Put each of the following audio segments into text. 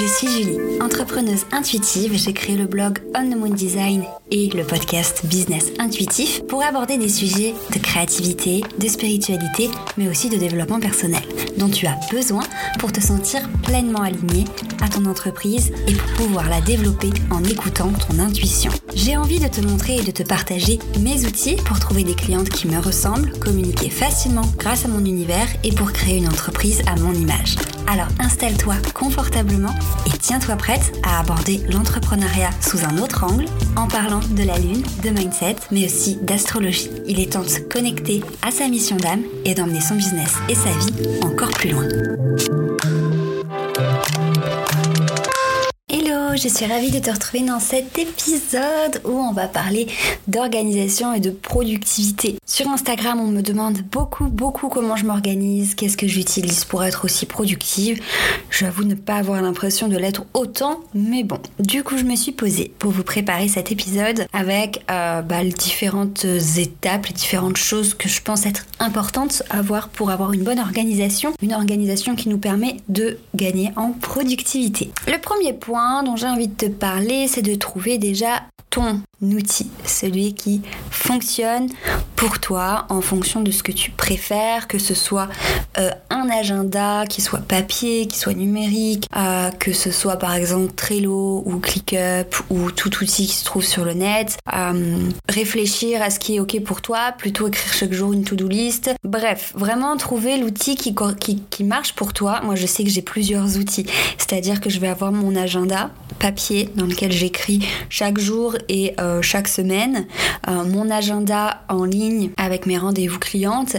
je suis Julie, entrepreneuse intuitive. J'ai créé le blog On the Moon Design et le podcast Business Intuitif pour aborder des sujets de créativité, de spiritualité, mais aussi de développement personnel dont tu as besoin pour te sentir pleinement aligné à ton entreprise et pour pouvoir la développer en écoutant ton intuition. J'ai envie de te montrer et de te partager mes outils pour trouver des clientes qui me ressemblent, communiquer facilement grâce à mon univers et pour créer une entreprise à mon image. Alors installe-toi confortablement et tiens-toi prête à aborder l'entrepreneuriat sous un autre angle en parlant de la lune, de mindset, mais aussi d'astrologie. Il est temps de se connecter à sa mission d'âme et d'emmener son business et sa vie encore plus loin. Je suis ravie de te retrouver dans cet épisode où on va parler d'organisation et de productivité. Sur Instagram, on me demande beaucoup, beaucoup comment je m'organise, qu'est-ce que j'utilise pour être aussi productive. J'avoue ne pas avoir l'impression de l'être autant, mais bon. Du coup, je me suis posée pour vous préparer cet épisode avec euh, bah, les différentes étapes, les différentes choses que je pense être importantes à voir pour avoir une bonne organisation. Une organisation qui nous permet de gagner en productivité. Le premier point dont j'ai envie de te parler, c'est de trouver déjà ton outil, celui qui fonctionne pour toi en fonction de ce que tu préfères, que ce soit euh, un agenda qui soit papier, qui soit numérique, euh, que ce soit par exemple Trello ou ClickUp ou tout outil qui se trouve sur le net, euh, réfléchir à ce qui est ok pour toi, plutôt écrire chaque jour une to-do list. Bref, vraiment trouver l'outil qui, qui, marche pour toi. Moi je sais que j'ai plusieurs outils, c'est-à-dire que je vais avoir mon agenda papier dans lequel j'écris chaque jour et euh, chaque semaine, mon agenda en ligne avec mes rendez-vous clientes,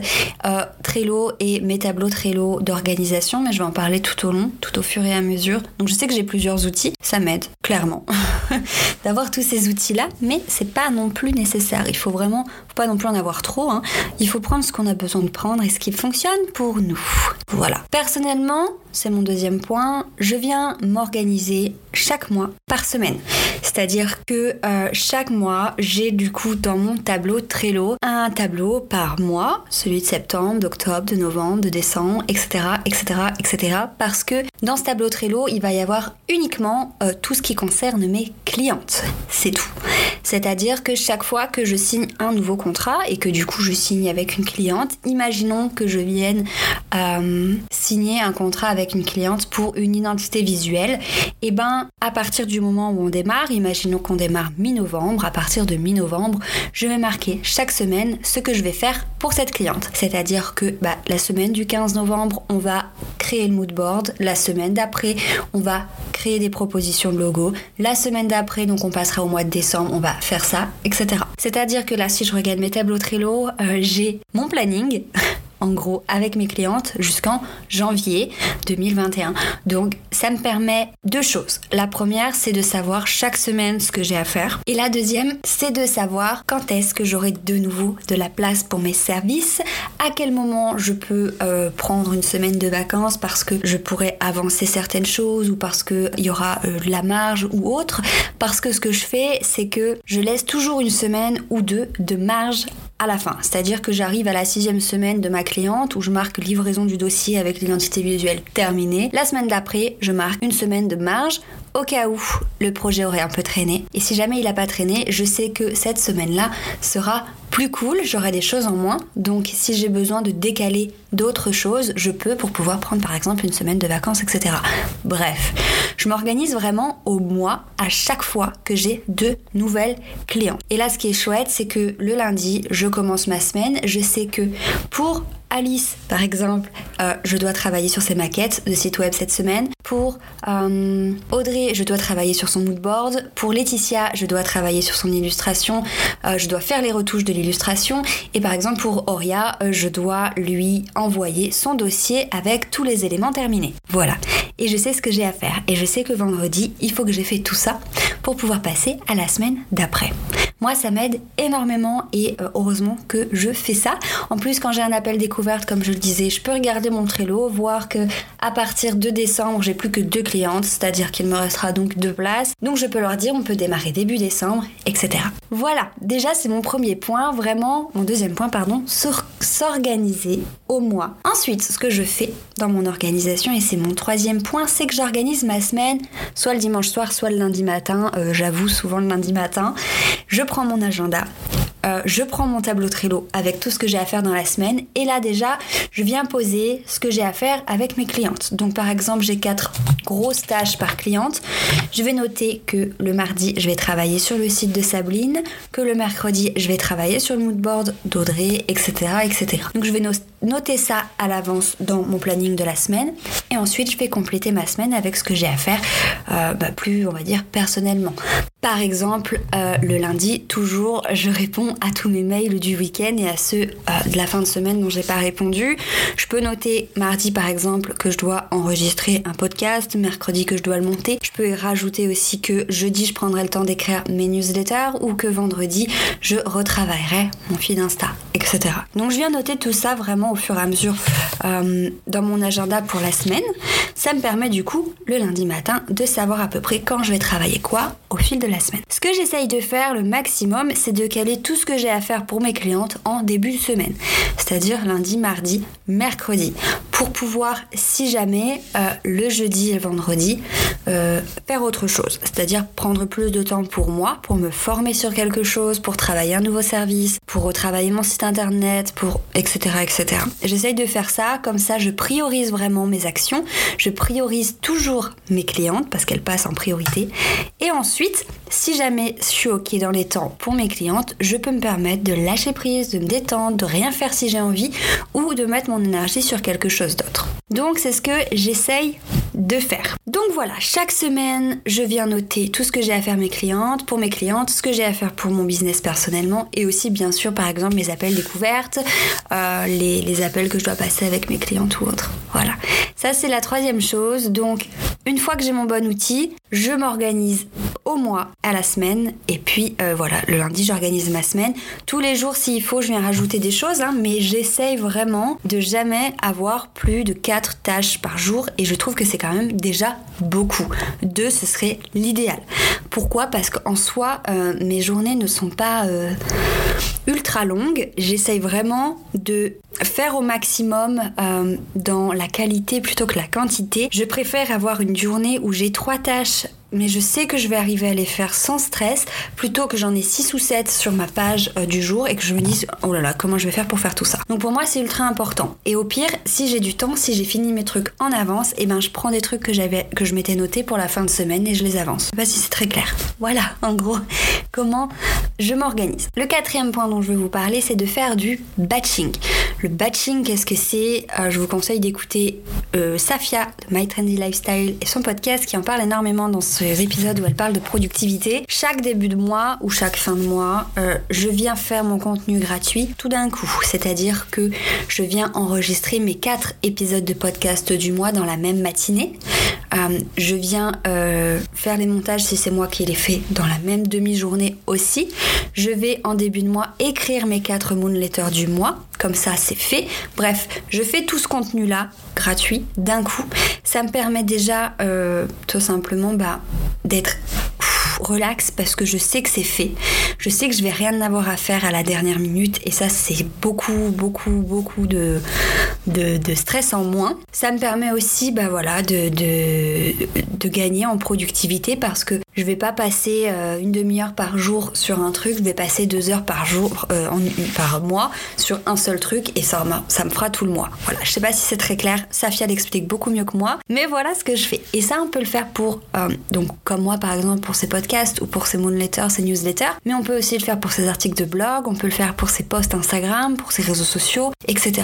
Trello et mes tableaux Trello d'organisation, mais je vais en parler tout au long, tout au fur et à mesure. Donc je sais que j'ai plusieurs outils, ça m'aide clairement d'avoir tous ces outils-là, mais c'est pas non plus nécessaire. Il faut vraiment, pas non plus en avoir trop. Hein. Il faut prendre ce qu'on a besoin de prendre et ce qui fonctionne pour nous. Voilà. Personnellement, c'est mon deuxième point, je viens m'organiser chaque mois par semaine. C'est-à-dire que euh, chaque mois, j'ai du coup dans mon tableau Trello un tableau par mois, celui de septembre, d'octobre, de novembre, de décembre, etc., etc., etc. Parce que dans ce tableau Trello, il va y avoir uniquement euh, tout ce qui concerne mes clientes. C'est tout. C'est-à-dire que chaque fois que je signe un nouveau contrat et que du coup je signe avec une cliente, imaginons que je vienne euh, signer un contrat avec une cliente pour une identité visuelle, et eh ben à partir du moment où on démarre, imaginons qu'on démarre mi-novembre, à partir de mi-novembre, je vais marquer chaque semaine ce que je vais faire pour cette cliente. C'est-à-dire que bah, la semaine du 15 novembre, on va créer le mood board, la semaine d'après, on va créer des propositions de logo, la semaine d'après, donc on passera au mois de décembre, on va faire ça, etc. C'est-à-dire que là, si je regarde mes tableaux Trello, euh, j'ai mon planning. en gros avec mes clientes jusqu'en janvier 2021. Donc ça me permet deux choses. La première, c'est de savoir chaque semaine ce que j'ai à faire. Et la deuxième, c'est de savoir quand est-ce que j'aurai de nouveau de la place pour mes services, à quel moment je peux euh, prendre une semaine de vacances parce que je pourrais avancer certaines choses ou parce qu'il y aura euh, de la marge ou autre. Parce que ce que je fais, c'est que je laisse toujours une semaine ou deux de marge à la fin. C'est-à-dire que j'arrive à la sixième semaine de ma cliente où je marque livraison du dossier avec l'identité visuelle terminée. La semaine d'après, je marque une semaine de marge au cas où le projet aurait un peu traîné. Et si jamais il n'a pas traîné, je sais que cette semaine-là sera plus cool, j'aurai des choses en moins. Donc si j'ai besoin de décaler d'autres choses, je peux pour pouvoir prendre par exemple une semaine de vacances, etc. Bref, je m'organise vraiment au mois à chaque fois que j'ai de nouvelles clients. Et là, ce qui est chouette, c'est que le lundi, je commence ma semaine. Je sais que pour Alice, par exemple, euh, je dois travailler sur ses maquettes de site web cette semaine. Pour euh, Audrey, je dois travailler sur son moodboard. Pour Laetitia, je dois travailler sur son illustration. Euh, je dois faire les retouches de l'illustration. Et par exemple, pour Auria, je dois lui envoyer son dossier avec tous les éléments terminés. Voilà. Et je sais ce que j'ai à faire. Et je sais que vendredi, il faut que j'ai fait tout ça pour pouvoir passer à la semaine d'après. Moi, ça m'aide énormément et heureusement que je fais ça. En plus, quand j'ai un appel découvert, comme je le disais, je peux regarder mon Trello, voir que à partir de décembre, j'ai plus que deux clientes, c'est-à-dire qu'il me restera donc deux places. Donc je peux leur dire, on peut démarrer début décembre, etc. Voilà, déjà c'est mon premier point, vraiment, mon deuxième point, pardon, s'organiser au mois. Ensuite, ce que je fais dans mon organisation, et c'est mon troisième point, c'est que j'organise ma semaine soit le dimanche soir, soit le lundi matin. Euh, j'avoue, souvent le lundi matin. Je prends mon agenda. Euh, je prends mon tableau Trello avec tout ce que j'ai à faire dans la semaine et là déjà je viens poser ce que j'ai à faire avec mes clientes. Donc par exemple j'ai quatre grosses tâches par cliente. Je vais noter que le mardi je vais travailler sur le site de Sabline, que le mercredi je vais travailler sur le moodboard d'Audrey, etc., etc. Donc je vais noter ça à l'avance dans mon planning de la semaine et ensuite je vais compléter ma semaine avec ce que j'ai à faire euh, bah, plus on va dire personnellement. Par exemple euh, le lundi toujours je réponds à tous mes mails du week-end et à ceux euh, de la fin de semaine dont j'ai pas répondu. Je peux noter mardi par exemple que je dois enregistrer un podcast, mercredi que je dois le monter. Je peux rajouter aussi que jeudi je prendrai le temps d'écrire mes newsletters ou que vendredi je retravaillerai mon feed Insta, etc. Donc je viens noter tout ça vraiment au fur et à mesure euh, dans mon agenda pour la semaine. Ça me permet du coup le lundi matin de savoir à peu près quand je vais travailler quoi au fil de la semaine. Ce que j'essaye de faire le maximum, c'est de caler tout ce que j'ai à faire pour mes clientes en début de semaine, c'est-à-dire lundi, mardi, mercredi, pour pouvoir, si jamais, euh, le jeudi et le vendredi, euh, faire autre chose, c'est-à-dire prendre plus de temps pour moi, pour me former sur quelque chose, pour travailler un nouveau service, pour retravailler mon site internet, pour etc. etc. J'essaye de faire ça, comme ça je priorise vraiment mes actions, je priorise toujours mes clientes parce qu'elles passent en priorité, et ensuite, si jamais je suis ok dans les temps pour mes clientes, je peux me permettre de lâcher prise, de me détendre, de rien faire si j'ai envie ou de mettre mon énergie sur quelque chose d'autre. Donc c'est ce que j'essaye de faire. Donc voilà, chaque semaine, je viens noter tout ce que j'ai à faire mes clientes, pour mes clientes, ce que j'ai à faire pour mon business personnellement et aussi bien sûr par exemple mes appels découvertes, euh, les, les appels que je dois passer avec mes clientes ou autres. Voilà. Ça c'est la troisième chose. Donc une fois que j'ai mon bon outil, je m'organise au mois, à la semaine et puis euh, voilà, le lundi j'organise ma semaine. Tous les jours s'il faut, je viens rajouter des choses, hein, mais j'essaye vraiment de jamais avoir plus de 4 tâches par jour et je trouve que c'est quand même déjà beaucoup. Deux, ce serait l'idéal. Pourquoi? Parce qu'en soi, euh, mes journées ne sont pas euh, ultra longues. J'essaye vraiment de faire au maximum dans la qualité plutôt que la quantité. Je préfère avoir une journée où j'ai trois tâches mais je sais que je vais arriver à les faire sans stress plutôt que j'en ai 6 ou 7 sur ma page euh, du jour et que je me dise oh là là comment je vais faire pour faire tout ça. Donc pour moi c'est ultra important. Et au pire, si j'ai du temps, si j'ai fini mes trucs en avance, et eh ben je prends des trucs que j'avais que je m'étais noté pour la fin de semaine et je les avance. Je sais si c'est très clair. Voilà, en gros, comment je m'organise. Le quatrième point dont je vais vous parler, c'est de faire du batching. Le batching, qu'est-ce que c'est? Euh, Je vous conseille d'écouter euh, Safia de My Trendy Lifestyle et son podcast qui en parle énormément dans où elle parle de productivité. Chaque début de mois ou chaque fin de mois, euh, je viens faire mon contenu gratuit tout d'un coup. C'est-à-dire que je viens enregistrer mes quatre épisodes de podcast du mois dans la même matinée. Je viens faire les montages si c'est moi qui les fais dans la même demi-journée aussi. Je vais en début de mois écrire mes quatre moonletters du mois. Comme ça, c'est fait. Bref, je fais tout ce contenu-là gratuit d'un coup. Ça me permet déjà euh, tout simplement bah, d'être relax parce que je sais que c'est fait. Je sais que je vais rien avoir à faire à la dernière minute et ça c'est beaucoup beaucoup beaucoup de, de, stress en moins. Ça me permet aussi bah voilà de, de, gagner en productivité parce que je vais pas passer euh, une demi-heure par jour sur un truc, je vais passer deux heures par jour euh, par mois sur un seul truc et ça, me fera tout le mois. Voilà, je sais pas si c'est très clair, Safia l'explique beaucoup mieux que moi, mais voilà ce que je fais. Et ça on peut le faire pour euh, donc comme moi par exemple pour ces podcasts ou pour ses moonletters, ses newsletters, mais on peut aussi le faire pour ses articles de blog, on peut le faire pour ses posts Instagram, pour ses réseaux sociaux, etc.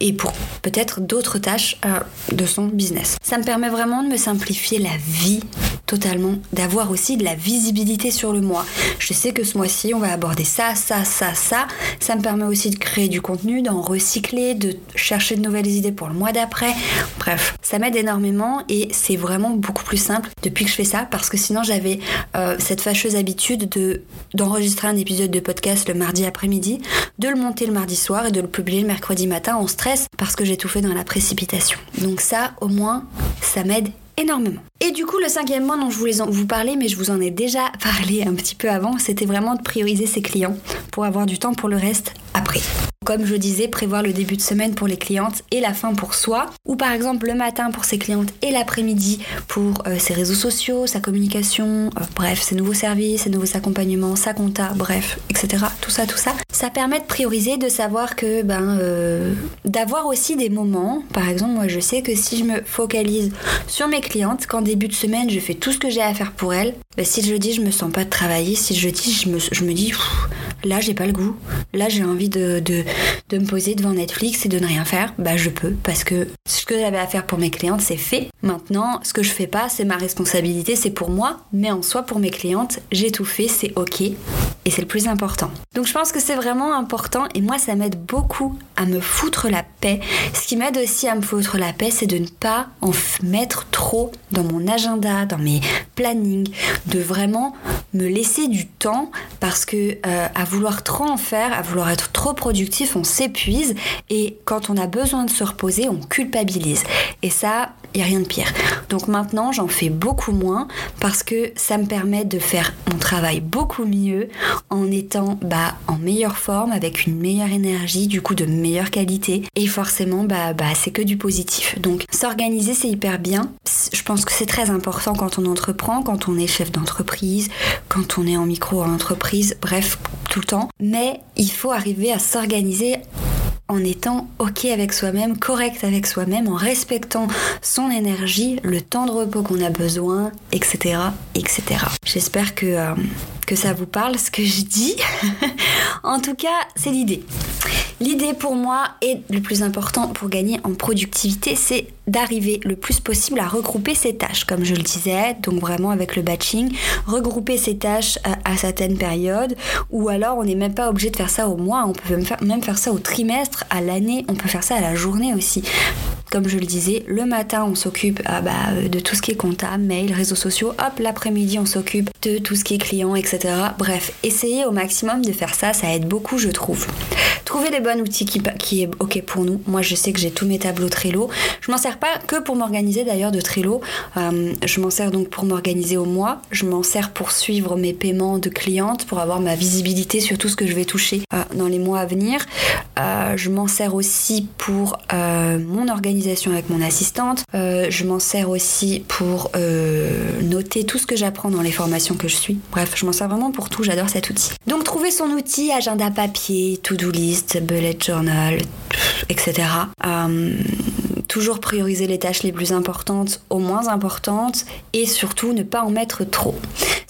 Et pour peut-être d'autres tâches euh, de son business. Ça me permet vraiment de me simplifier la vie totalement, d'avoir aussi de la visibilité sur le mois. Je sais que ce mois-ci, on va aborder ça, ça, ça, ça. Ça me permet aussi de créer du contenu, d'en recycler, de chercher de nouvelles idées pour le mois d'après. Bref, ça m'aide énormément et c'est vraiment beaucoup plus simple depuis que je fais ça parce que sinon j'avais euh, cette fâcheuse habitude de d'enregistrer un épisode de podcast le mardi après-midi, de le monter le mardi soir et de le publier le mercredi matin en stress parce que j'ai tout fait dans la précipitation. Donc ça, au moins, ça m'aide énormément. Et du coup, le cinquième point dont je voulais vous parler, mais je vous en ai déjà parlé un petit peu avant, c'était vraiment de prioriser ses clients pour avoir du temps pour le reste après. Comme je disais, prévoir le début de semaine pour les clientes et la fin pour soi. Ou par exemple le matin pour ses clientes et l'après-midi pour euh, ses réseaux sociaux, sa communication, euh, bref, ses nouveaux services, ses nouveaux accompagnements, sa compta, bref, etc. Tout ça, tout ça. Ça permet de prioriser, de savoir que, ben, euh, d'avoir aussi des moments. Par exemple, moi je sais que si je me focalise sur mes clientes, qu'en début de semaine je fais tout ce que j'ai à faire pour elles, ben, si le jeudi je me sens pas de travailler, si je me, je me dis, là j'ai pas le goût, là j'ai envie de, me poser devant Netflix et de ne rien faire, bah je peux parce que ce que j'avais à faire pour mes clientes c'est fait. Maintenant, ce que je fais pas, c'est ma responsabilité, c'est pour moi, mais en soi pour mes clientes, j'ai tout fait, c'est ok et c'est le plus important. Donc je pense que c'est vraiment important et moi ça m'aide beaucoup à me foutre la paix. Ce qui m'aide aussi à me foutre la paix, c'est de ne pas en mettre trop dans mon agenda, dans mes plannings, de vraiment me laisser du temps parce que euh, à vouloir trop en faire, à vouloir être trop productif, on s'épuise et quand on a besoin de se reposer, on culpabilise. Et ça, il n'y a rien de pire. Donc maintenant, j'en fais beaucoup moins parce que ça me permet de faire mon travail beaucoup mieux en étant bah, en meilleure forme, avec une meilleure énergie, du coup de meilleure qualité. Et forcément, bah, bah, c'est que du positif. Donc s'organiser, c'est hyper bien. Je pense que c'est très important quand on entreprend, quand on est chef d'entreprise, quand on est en micro-entreprise, bref, tout le temps. Mais il faut arriver à s'organiser en étant ok avec soi-même, correct avec soi-même, en respectant son énergie, le temps de repos qu'on a besoin, etc. etc. J'espère que, euh, que ça vous parle ce que je dis. en tout cas, c'est l'idée. L'idée pour moi et le plus important pour gagner en productivité, c'est d'arriver le plus possible à regrouper ses tâches, comme je le disais, donc vraiment avec le batching, regrouper ses tâches à, certaines périodes, ou alors on n'est même pas obligé de faire ça au mois, on peut même faire, même faire ça au trimestre, à l'année, on peut faire ça à la journée aussi. Comme je le disais, le matin on s'occupe ah bah, de tout ce qui est comptable, mail, réseaux sociaux, hop, l'après-midi on s'occupe de tout ce qui est client, etc. Bref, essayez au maximum de faire ça, ça aide beaucoup je trouve. Trouver les bons outils qui, est ok pour nous. Moi je sais que j'ai tous mes tableaux Trello. Je m'en sers pas que pour m'organiser d'ailleurs de Trello. Euh, je m'en sers donc pour m'organiser au mois. Je m'en sers pour suivre mes paiements de clientes, pour avoir ma visibilité sur tout ce que je vais toucher euh, dans les mois à venir. Euh, je m'en sers aussi pour mon organisation avec mon assistante. Euh, je m'en sers aussi pour euh, noter tout ce que j'apprends dans les formations que je suis. Bref, je m'en sers vraiment pour tout, j'adore cet outil. Donc trouver son outil, agenda papier, to-do list, bullet journal, etc. Euh, toujours prioriser les tâches les plus importantes aux moins importantes et surtout ne pas en mettre trop.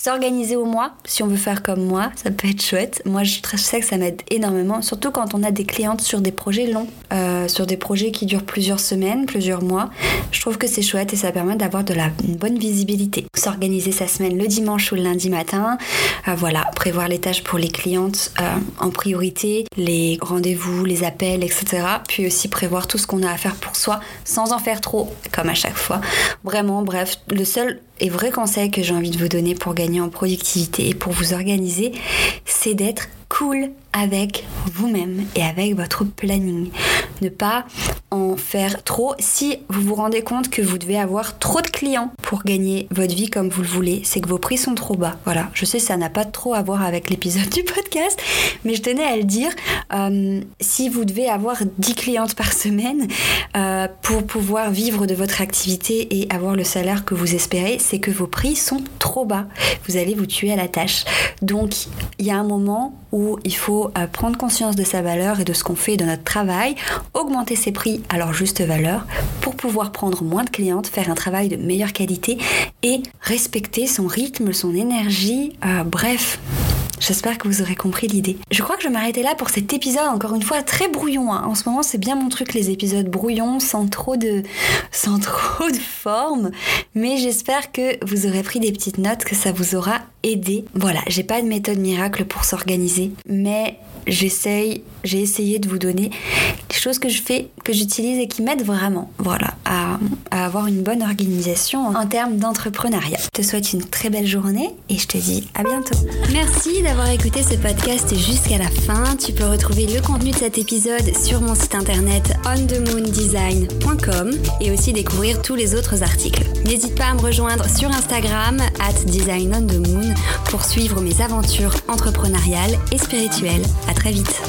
S'organiser au mois, si on veut faire comme moi, ça peut être chouette. Moi, je, sais que ça m'aide énormément, surtout quand on a des clientes sur des projets longs, euh, sur des projets qui durent plusieurs semaines, plusieurs mois. Je trouve que c'est chouette et ça permet d'avoir de la bonne visibilité. S'organiser sa semaine le dimanche ou le lundi matin, euh, voilà, prévoir les tâches pour les clientes euh, en priorité, les rendez-vous, les appels, etc. Puis aussi prévoir tout ce qu'on a à faire pour soi sans en faire trop, comme à chaque fois. Vraiment, bref, le seul et vrai conseil que j'ai envie de vous donner pour gagner en productivité et pour vous organiser, c'est d'être cool avec vous-même et avec votre planning. Ne pas en faire trop si vous vous rendez compte que vous devez avoir trop de clients pour gagner votre vie comme vous le voulez. C'est que vos prix sont trop bas. Voilà, je sais ça n'a pas trop à voir avec l'épisode du podcast, mais je tenais à le dire. Euh, si vous devez avoir 10 clientes par semaine euh, pour pouvoir vivre de votre activité et avoir le salaire que vous espérez, c'est que vos prix sont trop bas. Vous allez vous tuer à la tâche. Donc il y a un moment où il faut prendre conscience de sa valeur et de ce qu'on fait de notre travail, augmenter ses prix à leur juste valeur pour pouvoir prendre moins de clientes, faire un travail de meilleure qualité et respecter son rythme, son énergie, euh, bref. J'espère que vous aurez compris l'idée. Je crois que je vais m'arrêter là pour cet épisode, encore une fois, très brouillon. Hein. En ce moment, c'est bien mon truc, les épisodes brouillons, sans trop de, sans trop de forme. Mais j'espère que vous aurez pris des petites notes, que ça vous aura aidé. Voilà, j'ai pas de méthode miracle pour s'organiser, mais j'essaye, j'ai essayé de vous donner les choses que je fais, que j'utilise et qui m'aident vraiment, voilà, à, avoir une bonne organisation en termes d'entrepreneuriat. Je te souhaite une très belle journée et je te dis à bientôt. Merci d'avoir écouté ce podcast jusqu'à la fin. Tu peux retrouver le contenu de cet épisode sur mon site internet onthemoondesign.com et aussi découvrir tous les autres articles. N'hésite pas à me rejoindre sur Instagram at designonthemoon pour suivre mes aventures entrepreneuriales et spirituelles. À très vite.